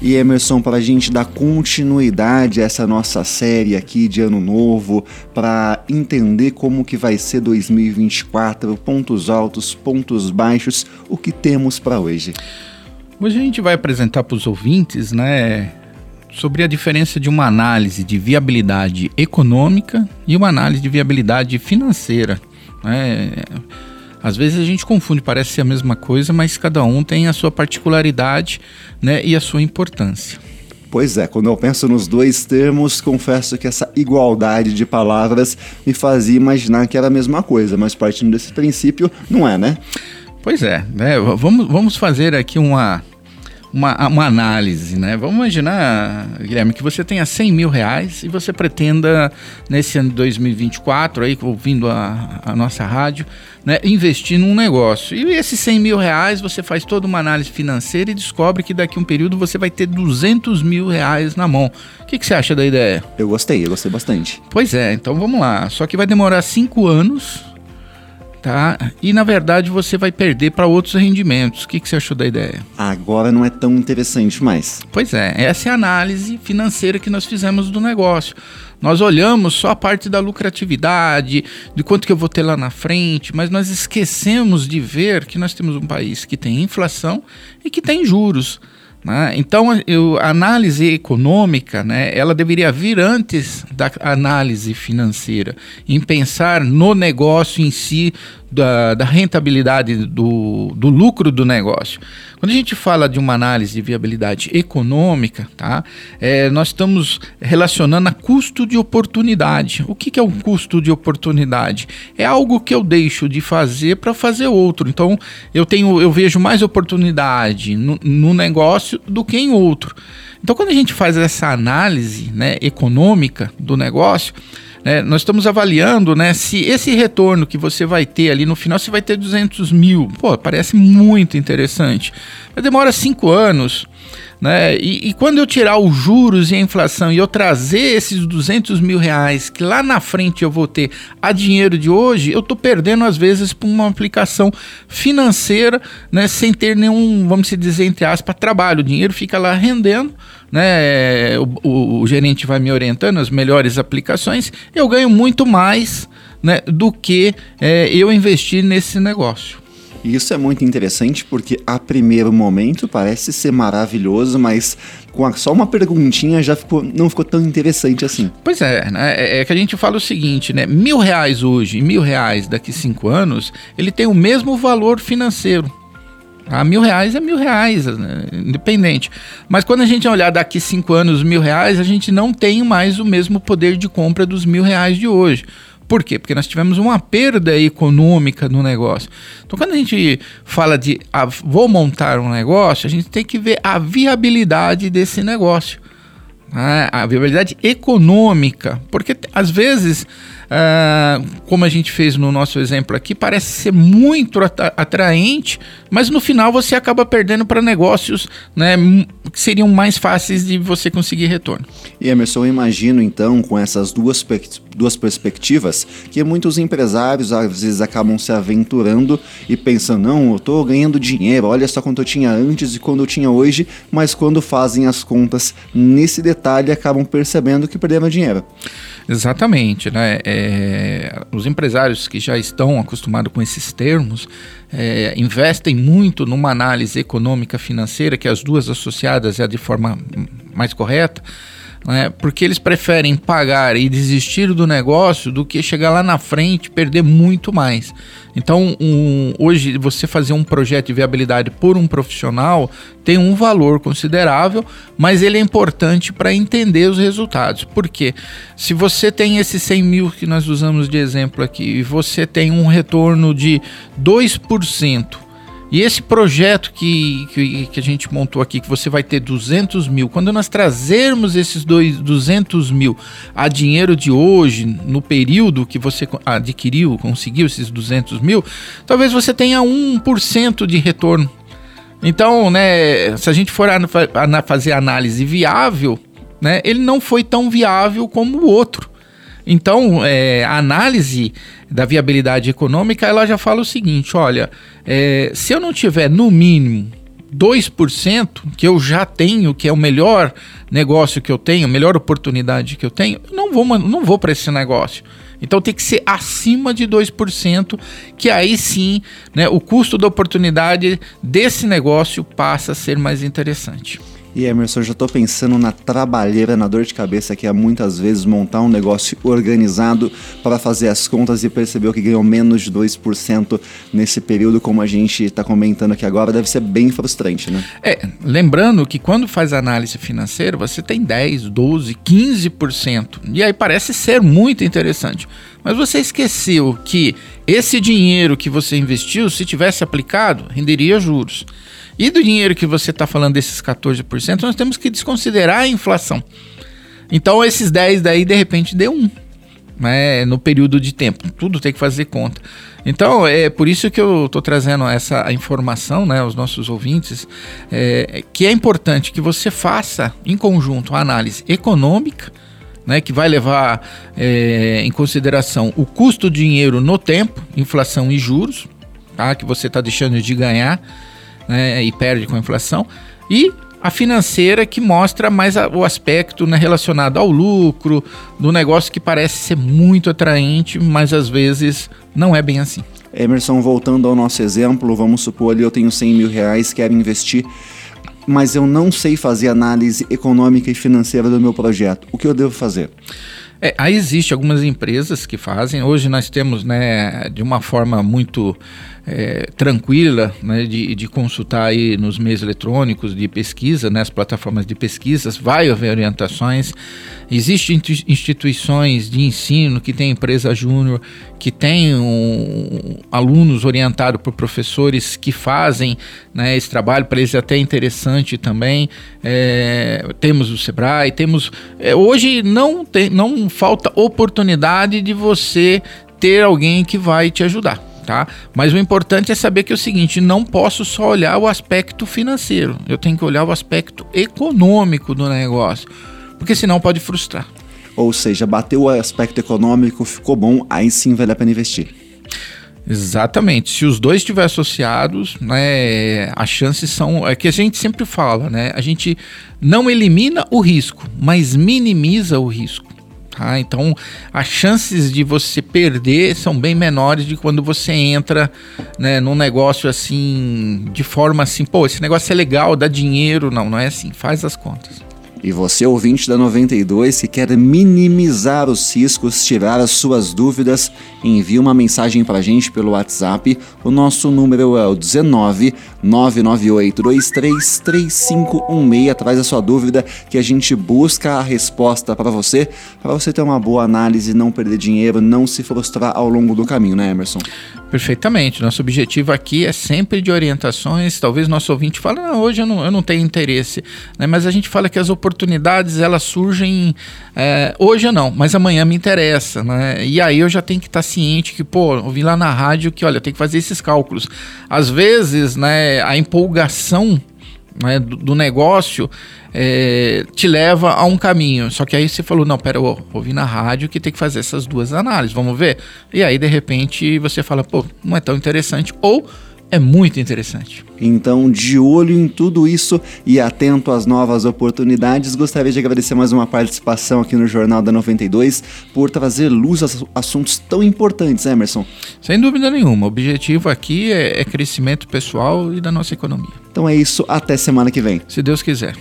E Emerson, para a gente dar continuidade a essa nossa série aqui de Ano Novo, para entender como que vai ser 2024, pontos altos, pontos baixos, o que temos para hoje? Hoje a gente vai apresentar para os ouvintes, né, sobre a diferença de uma análise de viabilidade econômica e uma análise de viabilidade financeira. Né? Às vezes a gente confunde, parece ser a mesma coisa, mas cada um tem a sua particularidade né, e a sua importância. Pois é, quando eu penso nos dois termos, confesso que essa igualdade de palavras me fazia imaginar que era a mesma coisa, mas partindo desse princípio, não é, né? Pois é, né? Vamos, vamos fazer aqui uma, uma, uma análise, né? Vamos imaginar, Guilherme, que você tenha 100 mil reais e você pretenda, nesse ano de 2024, aí, ouvindo a, a nossa rádio, né, investir num negócio. E esses 100 mil reais, você faz toda uma análise financeira e descobre que daqui a um período você vai ter 200 mil reais na mão. O que, que você acha da ideia? Eu gostei, eu gostei bastante. Pois é, então vamos lá. Só que vai demorar 5 anos tá? E na verdade você vai perder para outros rendimentos. O que, que você achou da ideia? Agora não é tão interessante mais. Pois é, essa é a análise financeira que nós fizemos do negócio. Nós olhamos só a parte da lucratividade, de quanto que eu vou ter lá na frente, mas nós esquecemos de ver que nós temos um país que tem inflação e que tem juros. Né? Então, eu, a análise econômica, né, ela deveria vir antes da análise financeira, em pensar no negócio em si, da, da, rentabilidade do, do lucro do negócio. Quando a gente fala de uma análise de viabilidade econômica, tá? É, nós estamos relacionando a custo de oportunidade. O que, que é um custo de oportunidade? É algo que eu deixo de fazer para fazer outro. Então, eu tenho, eu vejo mais oportunidade no, no negócio do que em outro. Então, quando a gente faz essa análise né, econômica do negócio, né, nós estamos avaliando né, se esse retorno que você vai ter ali no final, você vai ter 200 mil. Pô, parece muito interessante. Mas demora cinco anos. Né? E, e, quando eu tirar os juros e a inflação e eu trazer esses 200 mil reais que lá na frente eu vou ter a dinheiro de hoje, eu estou perdendo às vezes por uma aplicação financeira, né? sem ter nenhum, vamos dizer entre aspas, trabalho. O dinheiro fica lá rendendo, né? O, o, o, gerente vai me orientando as melhores aplicações, eu ganho muito mais né, do que é, eu investir nesse negócio. E isso é muito interessante porque a primeiro momento parece ser maravilhoso, mas com só uma perguntinha já ficou, não ficou tão interessante assim. Pois é, né? É, é que a gente fala o seguinte, né? Mil reais hoje e mil reais daqui cinco anos, ele tem o mesmo valor financeiro. Ah, mil reais é mil reais, né? independente. Mas quando a gente olhar daqui cinco anos mil reais, a gente não tem mais o mesmo poder de compra dos mil reais de hoje. Por quê? Porque nós tivemos uma perda econômica no negócio. Então, quando a gente fala de ah, vou montar um negócio, a gente tem que ver a viabilidade desse negócio. Né? A viabilidade econômica. Porque às vezes ah, como a gente fez no nosso exemplo aqui, parece ser muito atraente, mas no final você acaba perdendo para negócios né, que seriam mais fáceis de você conseguir retorno. E Emerson, eu imagino então, com essas duas, duas perspectivas, que muitos empresários às vezes acabam se aventurando e pensando: não, eu estou ganhando dinheiro, olha só quanto eu tinha antes e quando eu tinha hoje, mas quando fazem as contas nesse detalhe acabam percebendo que perderam dinheiro. Exatamente, né? É, os empresários que já estão acostumados com esses termos é, investem muito numa análise econômica financeira, que as duas associadas é de forma mais correta, né? porque eles preferem pagar e desistir do negócio do que chegar lá na frente e perder muito mais. Então, um, hoje, você fazer um projeto de viabilidade por um profissional tem um valor considerável, mas ele é importante para entender os resultados. Porque se você tem esses 100 mil que nós usamos de exemplo aqui, e você tem um retorno de 2%, E esse projeto que, que, que, a gente montou aqui, que você vai ter 200 mil, quando nós trazermos esses dois, 200 mil a dinheiro de hoje, no período que você adquiriu, conseguiu esses 200 mil, talvez você tenha 1% de retorno. Então, né, se a gente for a, a fazer análise viável, né, ele não foi tão viável como o outro. Então, é, a análise da viabilidade econômica, ela já fala o seguinte, olha, é, se eu não tiver no mínimo 2%, que eu já tenho, que é o melhor negócio que eu tenho, a melhor oportunidade que eu tenho, não vou, não vou para esse negócio. Então tem que ser acima de 2%, que aí sim né, o custo da oportunidade desse negócio passa a ser mais interessante. E Emerson, eu já estou pensando na trabalheira, na dor de cabeça que é muitas vezes montar um negócio organizado para fazer as contas e perceber que ganhou menos de 2% nesse período, como a gente está comentando aqui agora, deve ser bem frustrante, né? É, lembrando que quando faz análise financeira, você tem 10, 12, 15%. E aí parece ser muito interessante. Mas você esqueceu que esse dinheiro que você investiu, se tivesse aplicado, renderia juros. E do dinheiro que você está falando desses 14%, nós temos que desconsiderar a inflação. Então esses 10 daí de repente deu um. Né, no período de tempo, tudo tem que fazer conta. Então é por isso que eu estou trazendo essa informação, né, aos nossos ouvintes, é, que é importante que você faça em conjunto a análise econômica, né, que vai levar é, em consideração o custo do dinheiro no tempo, inflação e juros, tá, que você está deixando de ganhar né, e perde com a inflação, e a financeira que mostra mais a, o aspecto né, relacionado ao lucro, do negócio que parece ser muito atraente, mas às vezes não é bem assim. Emerson, voltando ao nosso exemplo, vamos supor ali eu tenho 100 mil reais, quero investir, mas eu não sei fazer análise econômica e financeira do meu projeto. O que eu devo fazer? É, aí existe algumas empresas que fazem. Hoje nós temos, né, de uma forma muito é, tranquila né, de, de, consultar aí nos meios eletrônicos de pesquisa, nas né, plataformas de pesquisas, vai haver orientações. Existem instituições de ensino que tem empresa júnior, que tem um, alunos orientados por professores que fazem né, esse trabalho, para eles é até interessante também. É, temos o Sebrae, temos. É, hoje não, tem, não falta oportunidade de você ter alguém que vai te ajudar tá? Mas o importante é saber que é o seguinte, não posso só olhar o aspecto financeiro, eu tenho que olhar o aspecto econômico do negócio, porque senão pode frustrar. Ou seja, bateu o aspecto econômico, ficou bom, aí sim vale a pena investir. Exatamente. Se os dois estiverem associados, né, as chances são. É que a gente sempre fala, né? A gente não elimina o risco, mas minimiza o risco. Tá? Então, as chances de você perder são bem menores de quando você entra né, num negócio assim, de forma assim, pô, esse negócio é legal, dá dinheiro. Não, não é assim, faz as contas. E você, ouvinte da 92, que quer minimizar os riscos, tirar as suas dúvidas, envie uma mensagem para a gente pelo WhatsApp. O nosso número é o 19 998233516. Traz a sua dúvida que a gente busca a resposta para você, para você ter uma boa análise, não perder dinheiro, não se frustrar ao longo do caminho, né, Emerson? Perfeitamente. Nosso objetivo aqui é sempre de orientações. Talvez nosso ouvinte fale, não, hoje eu não, eu não tenho interesse. Né? Mas a gente fala que as oportunidades elas surgem é, hoje não, mas amanhã me interessa. Né? E aí eu já tenho que estar ciente que, pô, ouvi lá na rádio que, olha, tem que fazer esses cálculos. Às vezes, né, a empolgação né, do, do, negócio é, te leva a um caminho. Só que aí você falou, não, pera, eu ouvi na rádio que tem que fazer essas duas análises, vamos ver? E aí, de repente, você fala, pô, não é tão interessante. Ou é muito interessante. Então, de olho em tudo isso e atento às novas oportunidades, gostaria de agradecer mais uma participação aqui no Jornal da 92 por trazer luz a assuntos tão importantes, Emerson. Sem dúvida nenhuma. O objetivo aqui é, é crescimento pessoal e da nossa economia. Então é isso. Até semana que vem. Se Deus quiser.